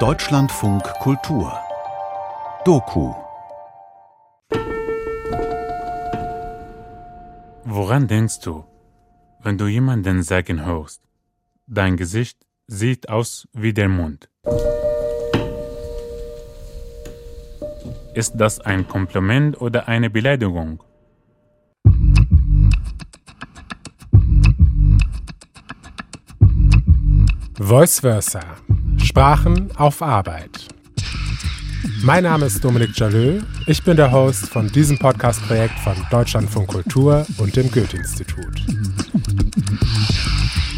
Deutschlandfunk Kultur Doku Woran denkst du, wenn du jemanden sagen hörst, dein Gesicht sieht aus wie der Mond? Ist das ein Kompliment oder eine Beleidigung? Voice Versa. Sprachen auf Arbeit. Mein Name ist Dominik Jalö. Ich bin der Host von diesem Podcast-Projekt von Deutschlandfunk Kultur und dem Goethe-Institut.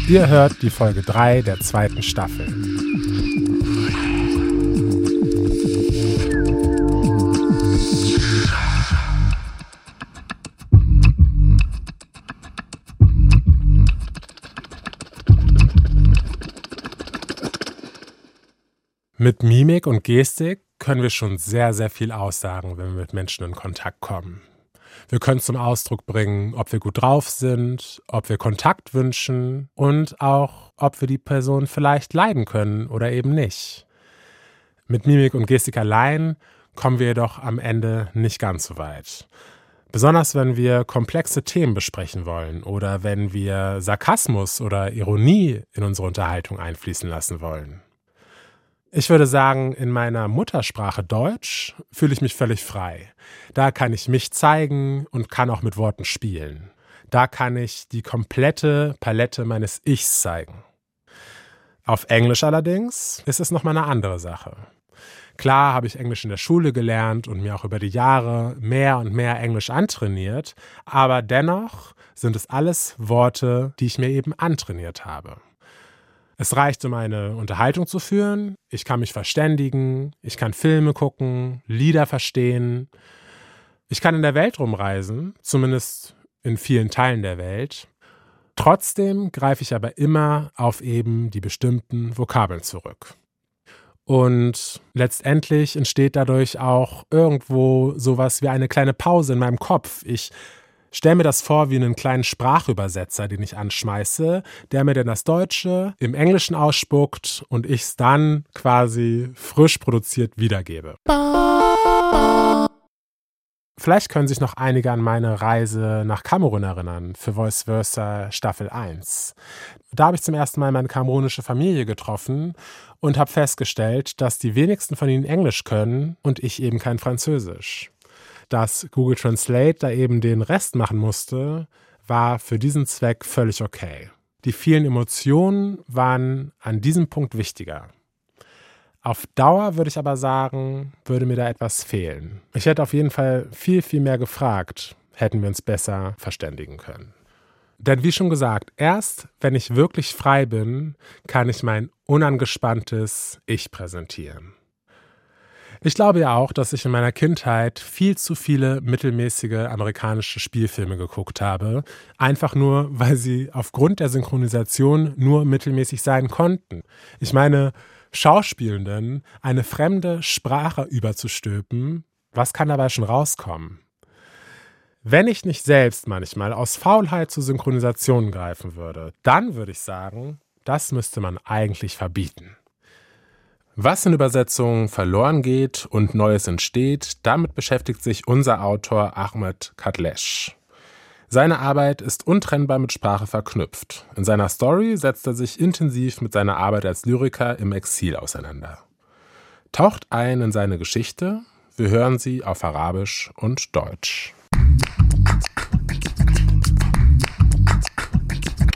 Ihr hört die Folge 3 der zweiten Staffel. Mit Mimik und Gestik können wir schon sehr, sehr viel aussagen, wenn wir mit Menschen in Kontakt kommen. Wir können zum Ausdruck bringen, ob wir gut drauf sind, ob wir Kontakt wünschen und auch, ob wir die Person vielleicht leiden können oder eben nicht. Mit Mimik und Gestik allein kommen wir jedoch am Ende nicht ganz so weit. Besonders wenn wir komplexe Themen besprechen wollen oder wenn wir Sarkasmus oder Ironie in unsere Unterhaltung einfließen lassen wollen. Ich würde sagen, in meiner Muttersprache Deutsch fühle ich mich völlig frei. Da kann ich mich zeigen und kann auch mit Worten spielen. Da kann ich die komplette Palette meines Ichs zeigen. Auf Englisch allerdings ist es nochmal eine andere Sache. Klar habe ich Englisch in der Schule gelernt und mir auch über die Jahre mehr und mehr Englisch antrainiert, aber dennoch sind es alles Worte, die ich mir eben antrainiert habe. Es reicht, um eine Unterhaltung zu führen. Ich kann mich verständigen, ich kann Filme gucken, Lieder verstehen. Ich kann in der Welt rumreisen, zumindest in vielen Teilen der Welt. Trotzdem greife ich aber immer auf eben die bestimmten Vokabeln zurück. Und letztendlich entsteht dadurch auch irgendwo sowas wie eine kleine Pause in meinem Kopf. Ich Stell mir das vor wie einen kleinen Sprachübersetzer, den ich anschmeiße, der mir dann das Deutsche im Englischen ausspuckt und ich es dann quasi frisch produziert wiedergebe. Vielleicht können sich noch einige an meine Reise nach Kamerun erinnern, für Voice Versa Staffel 1. Da habe ich zum ersten Mal meine kamerunische Familie getroffen und habe festgestellt, dass die wenigsten von ihnen Englisch können und ich eben kein Französisch dass Google Translate da eben den Rest machen musste, war für diesen Zweck völlig okay. Die vielen Emotionen waren an diesem Punkt wichtiger. Auf Dauer würde ich aber sagen, würde mir da etwas fehlen. Ich hätte auf jeden Fall viel, viel mehr gefragt, hätten wir uns besser verständigen können. Denn wie schon gesagt, erst wenn ich wirklich frei bin, kann ich mein unangespanntes Ich präsentieren. Ich glaube ja auch, dass ich in meiner Kindheit viel zu viele mittelmäßige amerikanische Spielfilme geguckt habe, einfach nur, weil sie aufgrund der Synchronisation nur mittelmäßig sein konnten. Ich meine, Schauspielenden eine fremde Sprache überzustülpen, was kann dabei schon rauskommen? Wenn ich nicht selbst manchmal aus Faulheit zu Synchronisationen greifen würde, dann würde ich sagen, das müsste man eigentlich verbieten. Was in Übersetzungen verloren geht und Neues entsteht, damit beschäftigt sich unser Autor Ahmed Kadlesh. Seine Arbeit ist untrennbar mit Sprache verknüpft. In seiner Story setzt er sich intensiv mit seiner Arbeit als Lyriker im Exil auseinander. Taucht ein in seine Geschichte, wir hören sie auf Arabisch und Deutsch.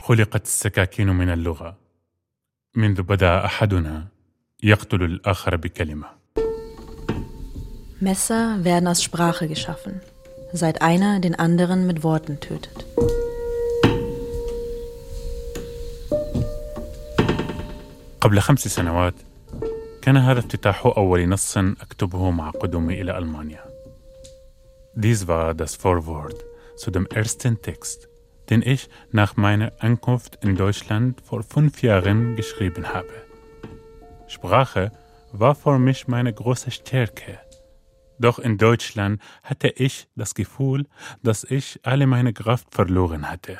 خلقت السكاكين من اللغة منذ بدا أحدنا يقتل الآخر بكلمة. Messer werden aus Sprache geschaffen, seit einer den anderen mit Worten tötet. قبل خمس سنوات كان هذا افتتاح أول نص أكتبه مع قدومي إلى ألمانيا. Dies war das Vorwort zu dem ersten Text, den ich nach meiner Ankunft in Deutschland vor fünf Jahren geschrieben habe. Sprache war für mich meine große Stärke. Doch in Deutschland hatte ich das Gefühl, dass ich alle meine Kraft verloren hatte.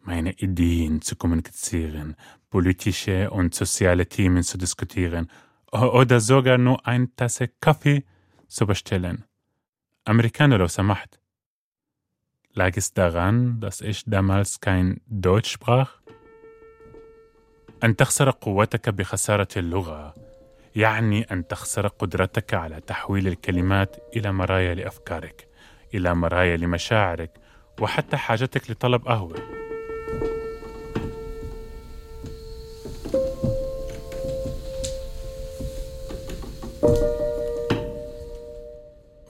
Meine Ideen zu kommunizieren, politische und soziale Themen zu diskutieren oder sogar nur eine Tasse Kaffee zu bestellen. Amerikaner Macht. Lag es daran, dass ich damals kein Deutsch sprach? أن تخسر قوتك بخسارة اللغة يعني أن تخسر قدرتك على تحويل الكلمات إلى مرايا لأفكارك، إلى مرايا لمشاعرك، وحتى حاجتك لطلب قهوة.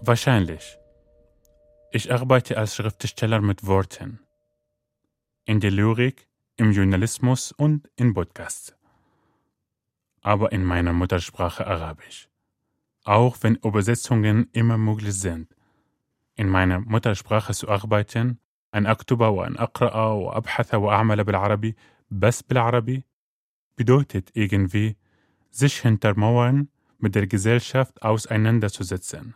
Wahrscheinlich. Ich arbeite als Schriftsteller mit Worten. In der Lyrik, im Journalismus und in Podcasts. Aber in meiner Muttersprache Arabisch. Auch wenn Übersetzungen immer möglich sind. In meiner Muttersprache zu arbeiten, أن أكتب وأن أقرأ وأبحث وأعمل بالعربي بس بالعربي bedeutet irgendwie, sich hinter Mauern mit der Gesellschaft auseinanderzusetzen.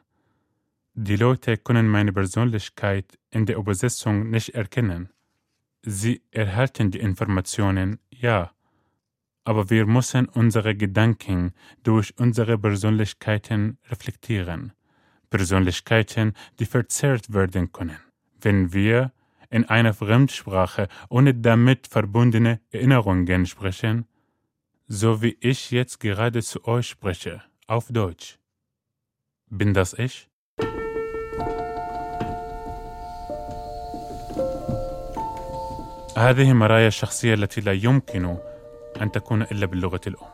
Die Leute können meine Persönlichkeit in der Übersetzung nicht erkennen. Sie erhalten die Informationen, ja, aber wir müssen unsere Gedanken durch unsere Persönlichkeiten reflektieren. Persönlichkeiten, die verzerrt werden können, wenn wir in einer Fremdsprache ohne damit verbundene Erinnerungen sprechen, so wie ich jetzt gerade zu euch spreche, auf Deutsch. Bin das ich? هذه مرايا الشخصية التي لا يمكن أن تكون إلا باللغة الأم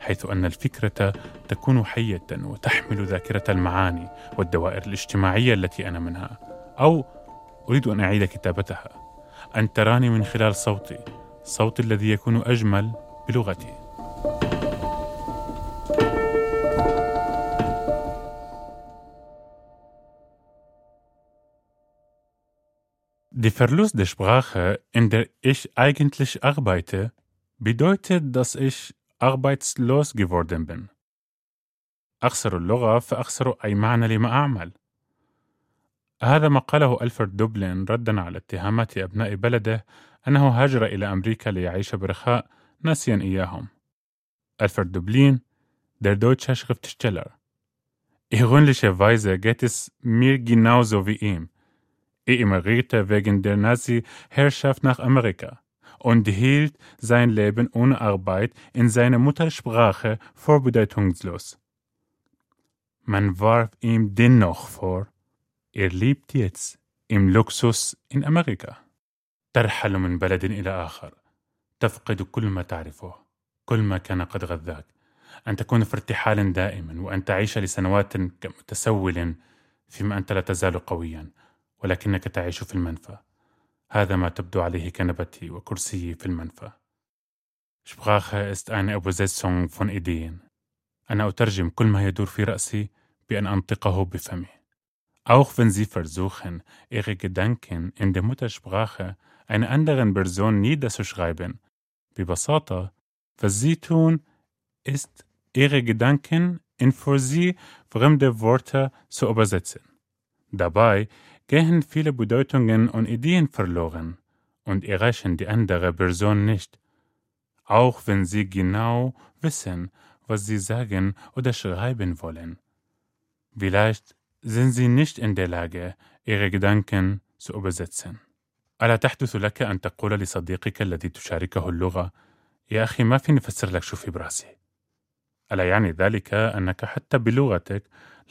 حيث أن الفكرة تكون حية وتحمل ذاكرة المعاني والدوائر الاجتماعية التي أنا منها أو أريد أن أعيد كتابتها. أن تراني من خلال صوتي صوتي الذي يكون أجمل بلغتي. Der Verlust der Sprache, in der ich eigentlich arbeite, bedeutet, dass ich arbeitslos geworden bin. أخسر اللغة فأخسر أي معنى لما أعمل. هذا ما قاله ألفرد دوبلين ردا على اتهامات أبناء بلده أنه هاجر إلى أمريكا ليعيش برخاء ناسيا إياهم. Alfred Dublin, der deutsche Schriftsteller. Ironischerweise geht es mir genauso wie ihm. Er emigrierte wegen der Nazi-Herrschaft nach Amerika und hielt sein Leben ohne Arbeit in seiner Muttersprache für bedeutungslos. Man warf ihm dennoch vor, er lebt jetzt im Luxus in Amerika. ترحل من بلد إلى آخر تفقد كل ما تعرفه كل ما كان قد غذاك أن تكون في ارتحال دائم وأن تعيش لسنوات كمتسول فيما أنت لا تزال قويا ولكنك تعيش في المنفى هذا ما تبدو عليه كنبتي وكرسيي في المنفى Sprache ist eine Übersetzung von Ideen. أنا أترجم كل ما يدور في رأسي بأن أنطقه بفمي. Auch wenn Sie versuchen, Ihre Gedanken in der Muttersprache einer anderen Person niederzuschreiben, ببساطة, was Sie tun, ist, Ihre Gedanken in für Sie fremde Worte zu übersetzen. Dabei gehen viele Bedeutungen und Ideen verloren und erreichen die andere Person nicht, auch wenn sie genau wissen, was sie sagen oder schreiben wollen. Vielleicht sind sie nicht in der Lage, ihre Gedanken zu übersetzen. ألا تحدث لك أن تقول لصديقك الذي تشاركه اللغة يا أخي ما فيني أفسر لك شو في براسي ألا يعني ذلك أنك حتى بلغتك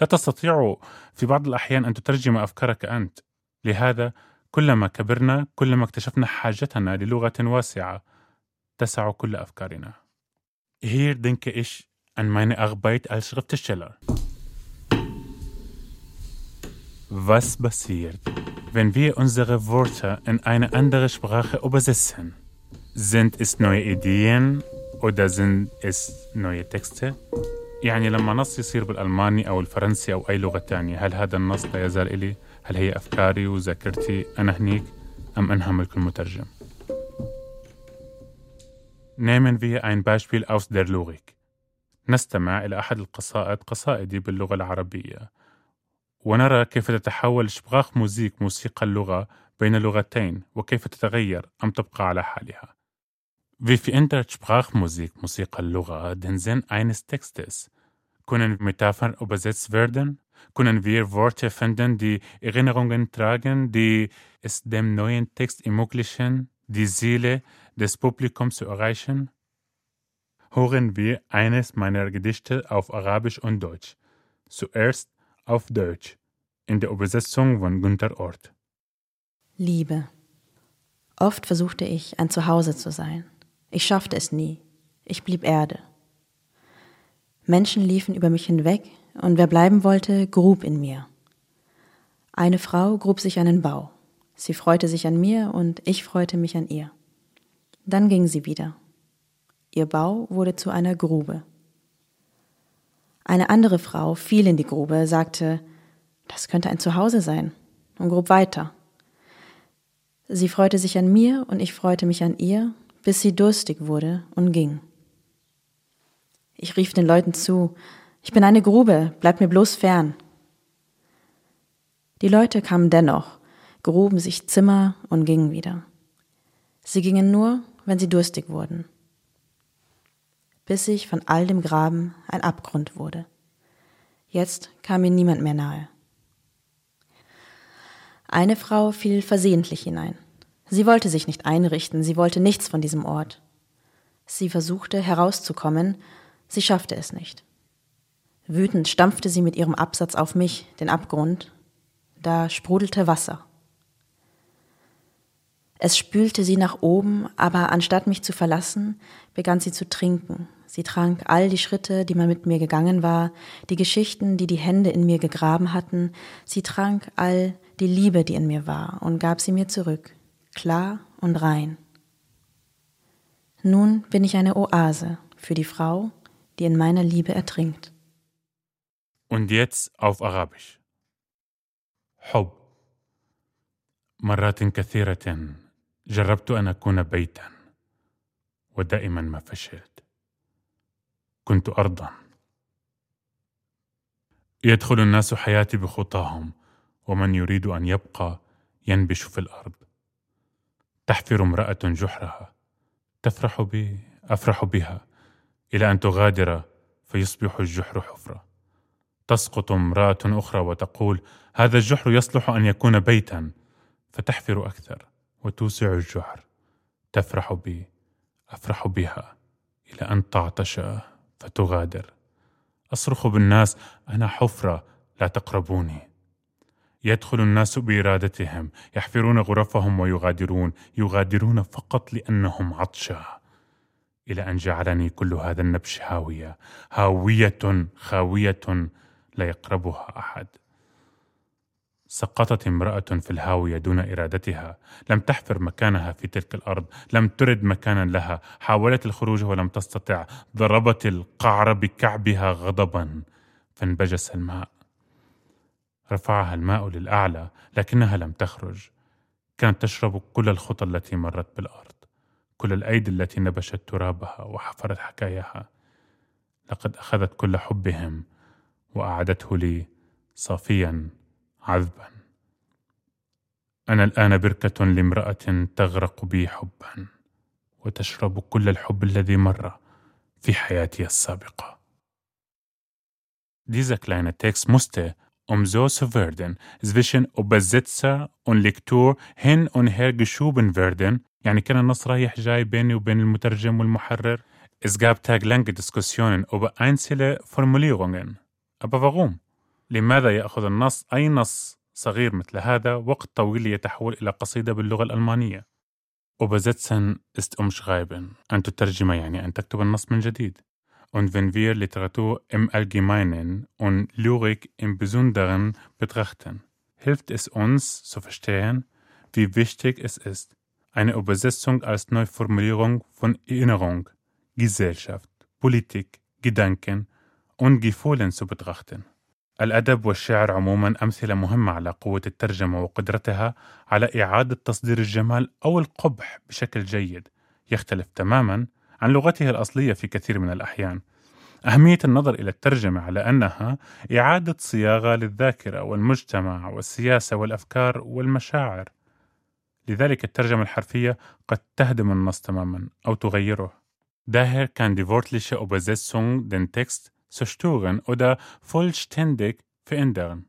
لا تستطيع في بعض الأحيان أن تترجم أفكارك أنت لهذا كلما كبرنا كلما اكتشفنا حاجتنا للغة واسعة تسع كل أفكارنا Hier denke ich an meine Arbeit als Schriftsteller. Was passiert, wenn wir unsere Worte in eine andere Sprache übersetzen? Sind es neue Ideen sind es neue Texte؟ يعني لما نص يصير بالألماني أو الفرنسي أو أي لغة تانية هل هذا النص لا يزال إلي؟ هل هي أفكاري وذاكرتي أنا هنيك أم أنها ملك المترجم؟ Nehmen wir ein Beispiel aus der Logik. نستمع إلى أحد القصائد قصائدي باللغة العربية ونرى كيف تتحول شبراخ موزيك موسيقى اللغة بين لغتين وكيف تتغير أم تبقى على حالها. Wie verändert Sprachmusik Musikerlugha den Sinn eines Textes? Können Metaphern übersetzt werden? Können wir Worte finden, die Erinnerungen tragen, die es dem neuen Text ermöglichen, die Seele des Publikums zu erreichen? Hören wir eines meiner Gedichte auf Arabisch und Deutsch. Zuerst auf Deutsch, in der Übersetzung von Günter Ort. Liebe. Oft versuchte ich, ein Zuhause zu sein. Ich schaffte es nie. Ich blieb Erde. Menschen liefen über mich hinweg, und wer bleiben wollte, grub in mir. Eine Frau grub sich einen Bau. Sie freute sich an mir und ich freute mich an ihr. Dann ging sie wieder. Ihr Bau wurde zu einer Grube. Eine andere Frau fiel in die Grube, sagte, das könnte ein Zuhause sein, und grub weiter. Sie freute sich an mir und ich freute mich an ihr, bis sie durstig wurde und ging. Ich rief den Leuten zu, ich bin eine Grube, bleibt mir bloß fern. Die Leute kamen dennoch, gruben sich Zimmer und gingen wieder. Sie gingen nur, wenn sie durstig wurden. Bis ich von all dem Graben ein Abgrund wurde. Jetzt kam mir niemand mehr nahe. Eine Frau fiel versehentlich hinein. Sie wollte sich nicht einrichten, sie wollte nichts von diesem Ort. Sie versuchte herauszukommen, sie schaffte es nicht. Wütend stampfte sie mit ihrem Absatz auf mich, den Abgrund. Da sprudelte Wasser. Es spülte sie nach oben, aber anstatt mich zu verlassen, begann sie zu trinken. Sie trank all die Schritte, die man mit mir gegangen war, die Geschichten, die die Hände in mir gegraben hatten. Sie trank all die Liebe, die in mir war, und gab sie mir zurück, klar und rein. Nun bin ich eine Oase für die Frau, die in meiner Liebe ertrinkt. Und jetzt auf Arabisch. حب مرات كثيرة جربت أن أكون بيتا ودائما ما فشلت كنت أرضا يدخل الناس حياتي بخطاهم ومن يريد أن يبقى ينبش في الأرض تحفر امرأة جحرها تفرح بي أفرح بها إلى أن تغادر فيصبح الجحر حفرة. تسقط امرأة أخرى وتقول هذا الجحر يصلح أن يكون بيتا. فتحفر أكثر وتوسع الجحر تفرح بي أفرح بها إلى أن تعطش فتغادر. أصرخ بالناس أنا حفرة لا تقربوني. يدخل الناس بإرادتهم يحفرون غرفهم ويغادرون يغادرون فقط لأنهم عطشى إلى أن جعلني كل هذا النبش هاوية هاوية خاوية لا يقربها أحد. سقطت امرأة في الهاوية دون إرادتها، لم تحفر مكانها في تلك الأرض، لم ترد مكانا لها، حاولت الخروج ولم تستطع، ضربت القعر بكعبها غضبا، فانبجس الماء. رفعها الماء للأعلى، لكنها لم تخرج. كانت تشرب كل الخطى التي مرت بالأرض، كل الأيدي التي نبشت ترابها وحفرت حكاياها. لقد أخذت كل حبهم وأعدته لي صافيا عذبا أنا الآن بركة لامرأة تغرق بي حبا وتشرب كل الحب الذي مر في حياتي السابقة Dieser kleine Text musste, um so zu werden, zwischen Übersetzer und Lektor hin und her geschoben werden. يعني كان النص رايح جاي بيني وبين المترجم والمحرر. Es gab tagelange Diskussionen über einzelne Formulierungen. Aber warum? لماذا يأخذ النص أي نص صغير مثل هذا وقت طويل يتحول إلى قصيدة باللغة الألمانية Übersetzen ist umschreiben. أن تترجم يعني أن تكتب النص من جديد. Und wenn wir Literatur im Allgemeinen und Lyrik im Besonderen betrachten, hilft es uns zu verstehen, wie wichtig es ist, eine Übersetzung als Neuformulierung von Erinnerung, Gesellschaft, Politik, Gedanken und Gefühlen zu betrachten. الأدب والشعر عموما أمثلة مهمة على قوة الترجمة وقدرتها على إعادة تصدير الجمال أو القبح بشكل جيد يختلف تماما عن لغته الأصلية في كثير من الأحيان. أهمية النظر إلى الترجمة على أنها إعادة صياغة للذاكرة والمجتمع والسياسة والأفكار والمشاعر. لذلك الترجمة الحرفية قد تهدم النص تماما أو تغيره. Daher kann die wörtliche Übersetzung den Text zerstören oder vollständig verändern.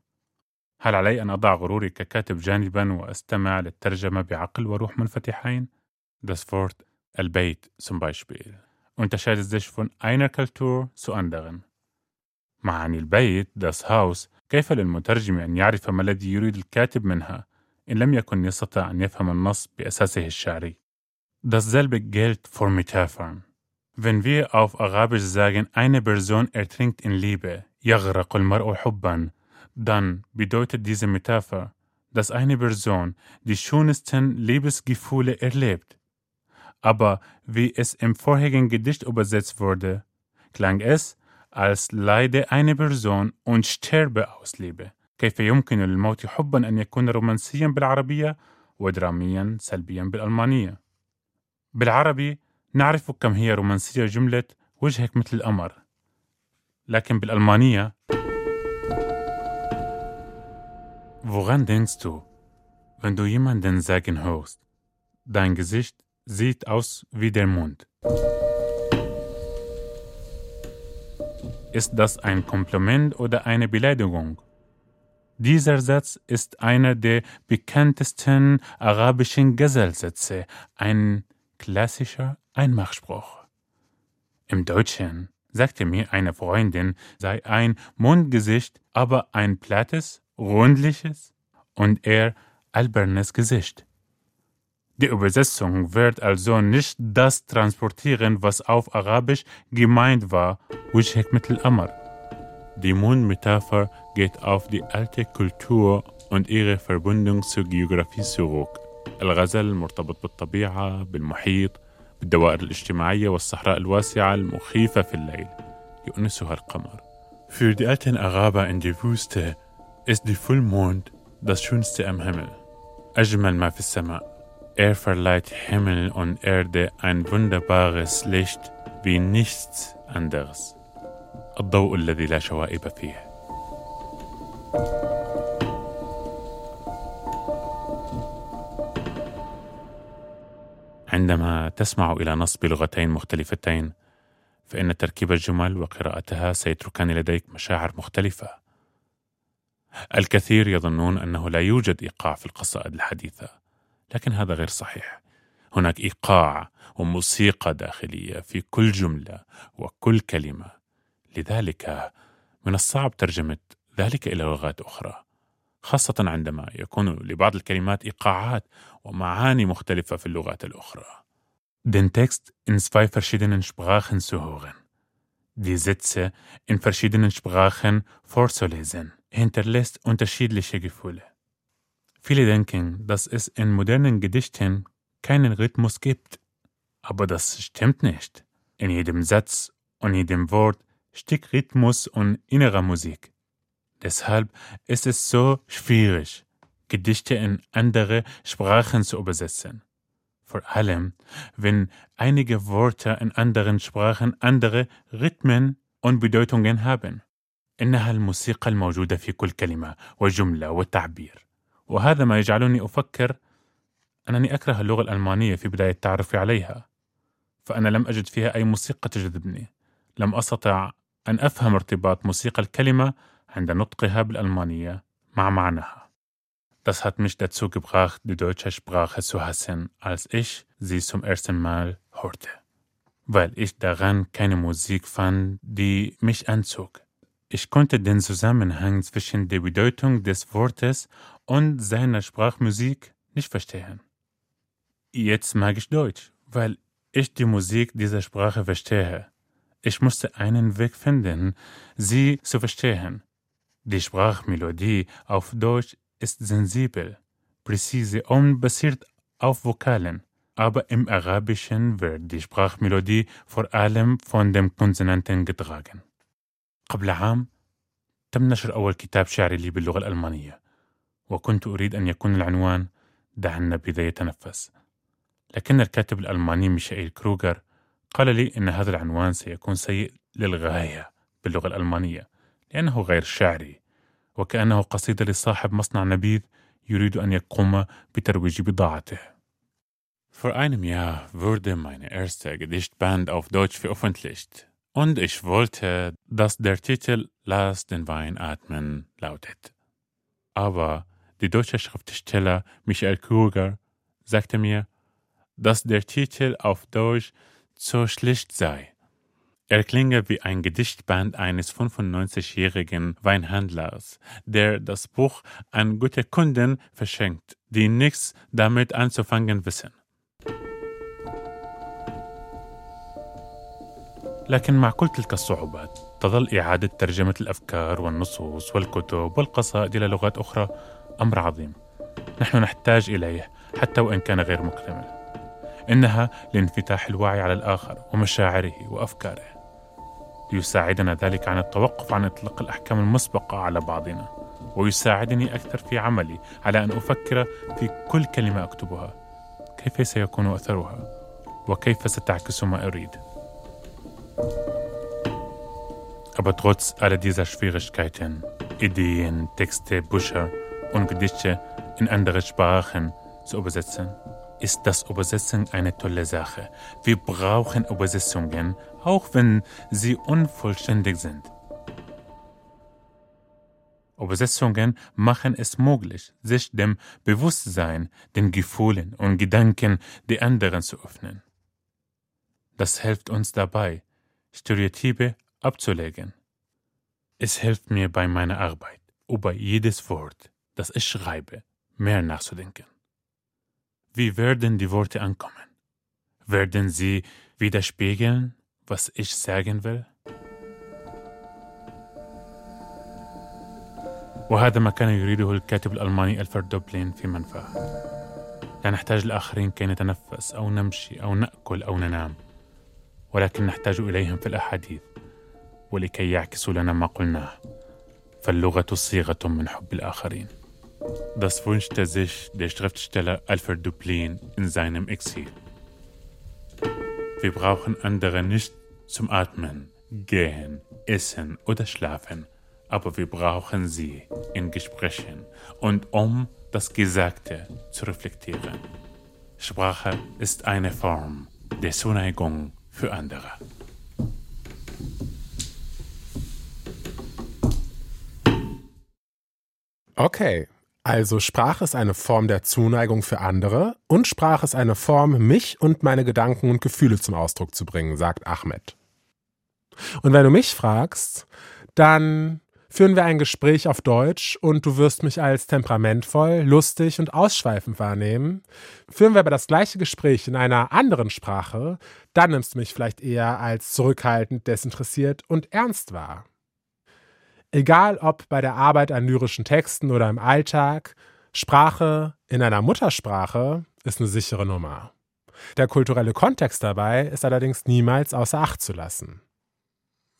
هل علي أن أضع غروري ككاتب جانبا وأستمع للترجمة بعقل وروح منفتحين؟ Das Wort البيت zum Beispiel unterscheidet sich von einer Kultur zu anderen. معاني البيت das Haus كيف للمترجم أن يعرف ما الذي يريد الكاتب منها إن لم يكن يستطيع أن يفهم النص بأساسه الشعري. Dasselbe gilt für Metaphern. Wenn wir auf Arabisch sagen, eine Person ertrinkt in Liebe, يغرق المرء حبا, dann bedeutet diese Metapher, dass eine Person die schönsten Liebesgefühle erlebt. Aber wie es im vorherigen Gedicht übersetzt wurde, klang es, als leide eine Person und sterbe aus Liebe. كيف يمكن للموت حبا أن يكون رومانسيا بالعربية ودراميا سلبيا بالألمانية؟ بالعربي نعرف كم هي رومانسية جملة وجهك مثل القمر لكن بالألمانية Woran denkst du, wenn du jemanden sagen hörst, dein Gesicht sieht aus wie der Mond? Ist das ein Kompliment oder eine Beleidigung? Dieser Satz ist einer der bekanntesten arabischen Gazelsätze, ein klassischer Einmachspruch. Im Deutschen sagte mir eine Freundin, sei ein Mondgesicht, aber ein plattes, rundliches und eher albernes Gesicht. Die Übersetzung wird also nicht das transportieren, was auf Arabisch gemeint war, وجهك مثل القمر. Die Mondmetapher geht auf die alte Kultur und ihre Verbindung zur Geografie zurück. الغزل مرتبط بالطبيعة بالمحيط بالدوائر الاجتماعية والصحراء الواسعة المخيفة في الليل يؤنسها القمر Für die alten Araber in der Wüste ist die Vollmond das Schönste am Himmel. أجمل ما في السماء. Er verleiht Himmel und Erde ein wunderbares Licht wie nichts anderes. الضوء الذي لا شوائب فيه. عندما تسمع إلى نص بلغتين مختلفتين فإن تركيب الجمل وقراءتها سيتركان لديك مشاعر مختلفة. الكثير يظنون أنه لا يوجد إيقاع في القصائد الحديثة، لكن هذا غير صحيح. هناك إيقاع وموسيقى داخلية في كل جملة وكل كلمة. لذلك من الصعب ترجمة ذلك إلى لغات أخرى. خاصة عندما يكون لبعض الكلمات إيقاعات ومعاني مختلفة في اللغات الأخرى. Den Text in zwei verschiedenen Sprachen zu hören. Die Sätze in verschiedenen Sprachen vorzulesen, hinterlässt unterschiedliche Gefühle. Viele denken, dass es in modernen Gedichten keinen Rhythmus gibt. Aber das stimmt nicht. In jedem Satz und jedem Wort steckt Rhythmus und innerer Musik. Deshalb ist es so schwierig, Gedichte in andere Sprachen zu übersetzen. Vor allem, wenn einige Worte in anderen Sprachen andere Rhythmen und Bedeutungen haben. إنها الموسيقى الموجودة في كل كلمة وجملة وتعبير وهذا ما يجعلني أفكر أنني أكره اللغة الألمانية في بداية تعرفي عليها فأنا لم أجد فيها أي موسيقى تجذبني لم أستطع أن أفهم ارتباط موسيقى الكلمة عند نطقها بالألمانية مع معناها. Das hat mich dazu gebracht, die deutsche Sprache zu hassen, als ich sie zum ersten Mal hörte. Weil ich daran keine Musik fand, die mich anzog. Ich konnte den Zusammenhang zwischen der Bedeutung des Wortes und seiner Sprachmusik nicht verstehen. Jetzt mag ich Deutsch, weil ich die Musik dieser Sprache verstehe. Ich musste einen Weg finden, sie zu verstehen. Die Sprachmelodie auf Deutsch ist sensibel, präzise und basiert auf Vokalen. Aber im Arabischen wird die Sprachmelodie vor allem von dem Konsonanten getragen. قبل عام تم نشر أول كتاب شعري لي باللغة الألمانية وكنت أريد أن يكون العنوان دع النبي يتنفس لكن الكاتب الألماني ميشائيل كروغر قال لي إن هذا العنوان سيكون سيء للغاية باللغة الألمانية لأنه غير شعري وكأنه قصيدة لصاحب مصنع نبيذ يريد أن يقوم بترويج بضاعته. Vor einem Jahr wurde meine erste Gedichtband auf Deutsch veröffentlicht und ich wollte, dass der Titel Lass den Wein atmen lautet. Aber der deutsche Schriftsteller Michael Kruger sagte mir, dass der Titel auf Deutsch zu schlicht sei. Er klinge wie ein Gedichtband eines 95-jährigen Weinhändlers, der das Buch an gute Kunden verschenkt, die nichts damit anzufangen wissen. لكن مع كل تلك الصعوبات تظل إعادة ترجمة الأفكار والنصوص والكتب والقصائد إلى لغات أخرى أمر عظيم. نحن نحتاج إليه حتى وإن كان غير مكتمل. إنها لانفتاح الوعي على الآخر ومشاعره وأفكاره. ليساعدنا ذلك عن التوقف عن إطلاق الأحكام المسبقة على بعضنا ويساعدني أكثر في عملي على أن أفكر في كل كلمة أكتبها. كيف سيكون أثرها؟ وكيف ستعكس ما أريد؟ Aber trotz aller dieser Schwierigkeiten, Ideen, Texte, Bücher und Gedichte in andere Sprachen zu übersetzen, ist das Übersetzen eine tolle Sache. Wir brauchen Übersetzungen, auch wenn sie unvollständig sind. Übersetzungen machen es möglich, sich dem Bewusstsein, den Gefühlen und Gedanken der anderen zu öffnen. Das hilft uns dabei, Stereotype abzulegen. Es hilft mir bei meiner Arbeit, über jedes Wort, das ich schreibe, mehr nachzudenken. Wie werden die Worte ankommen? Werden sie widerspiegeln, was ich sagen will? وهذا ما كان يريده الكاتب الألماني ألفرد دوبلين في منفاه لا نحتاج الآخرين كي نتنفس أو نمشي أو نأكل أو ننام ولكن نحتاج إليهم في الأحاديث ولكي يعكسوا لنا ما قلناه فاللغة صيغة من حب الآخرين Das wünschte sich der Schriftsteller Alfred Dublin in seinem Exil. Wir brauchen andere nicht zum Atmen, Gehen, Essen oder Schlafen, aber wir brauchen sie in Gesprächen und um das Gesagte zu reflektieren. Sprache ist eine Form der Zuneigung für andere. Okay, also Sprache ist eine Form der Zuneigung für andere und Sprache ist eine Form, mich und meine Gedanken und Gefühle zum Ausdruck zu bringen, sagt Ahmed. Und wenn du mich fragst, dann führen wir ein Gespräch auf Deutsch und du wirst mich als temperamentvoll, lustig und ausschweifend wahrnehmen. Führen wir aber das gleiche Gespräch in einer anderen Sprache, dann nimmst du mich vielleicht eher als zurückhaltend, desinteressiert und ernst wahr. Egal ob bei der Arbeit an lyrischen Texten oder im Alltag, Sprache in einer Muttersprache ist eine sichere Nummer. Der kulturelle Kontext dabei ist allerdings niemals außer Acht zu lassen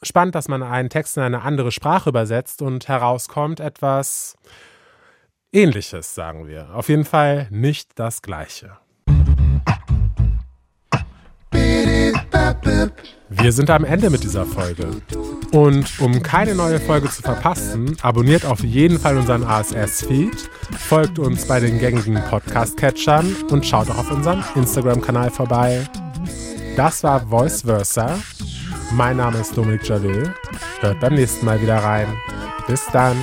spannend, dass man einen Text in eine andere Sprache übersetzt und herauskommt etwas Ähnliches, sagen wir. Auf jeden Fall nicht das Gleiche. Wir sind am Ende mit dieser Folge. Und um keine neue Folge zu verpassen, abonniert auf jeden Fall unseren ASS-Feed, folgt uns bei den gängigen Podcast-Catchern und schaut auch auf unserem Instagram-Kanal vorbei. Das war Voice Versa. Mein Name ist Dominik Jalil. Hört beim nächsten Mal wieder rein. Bis dann.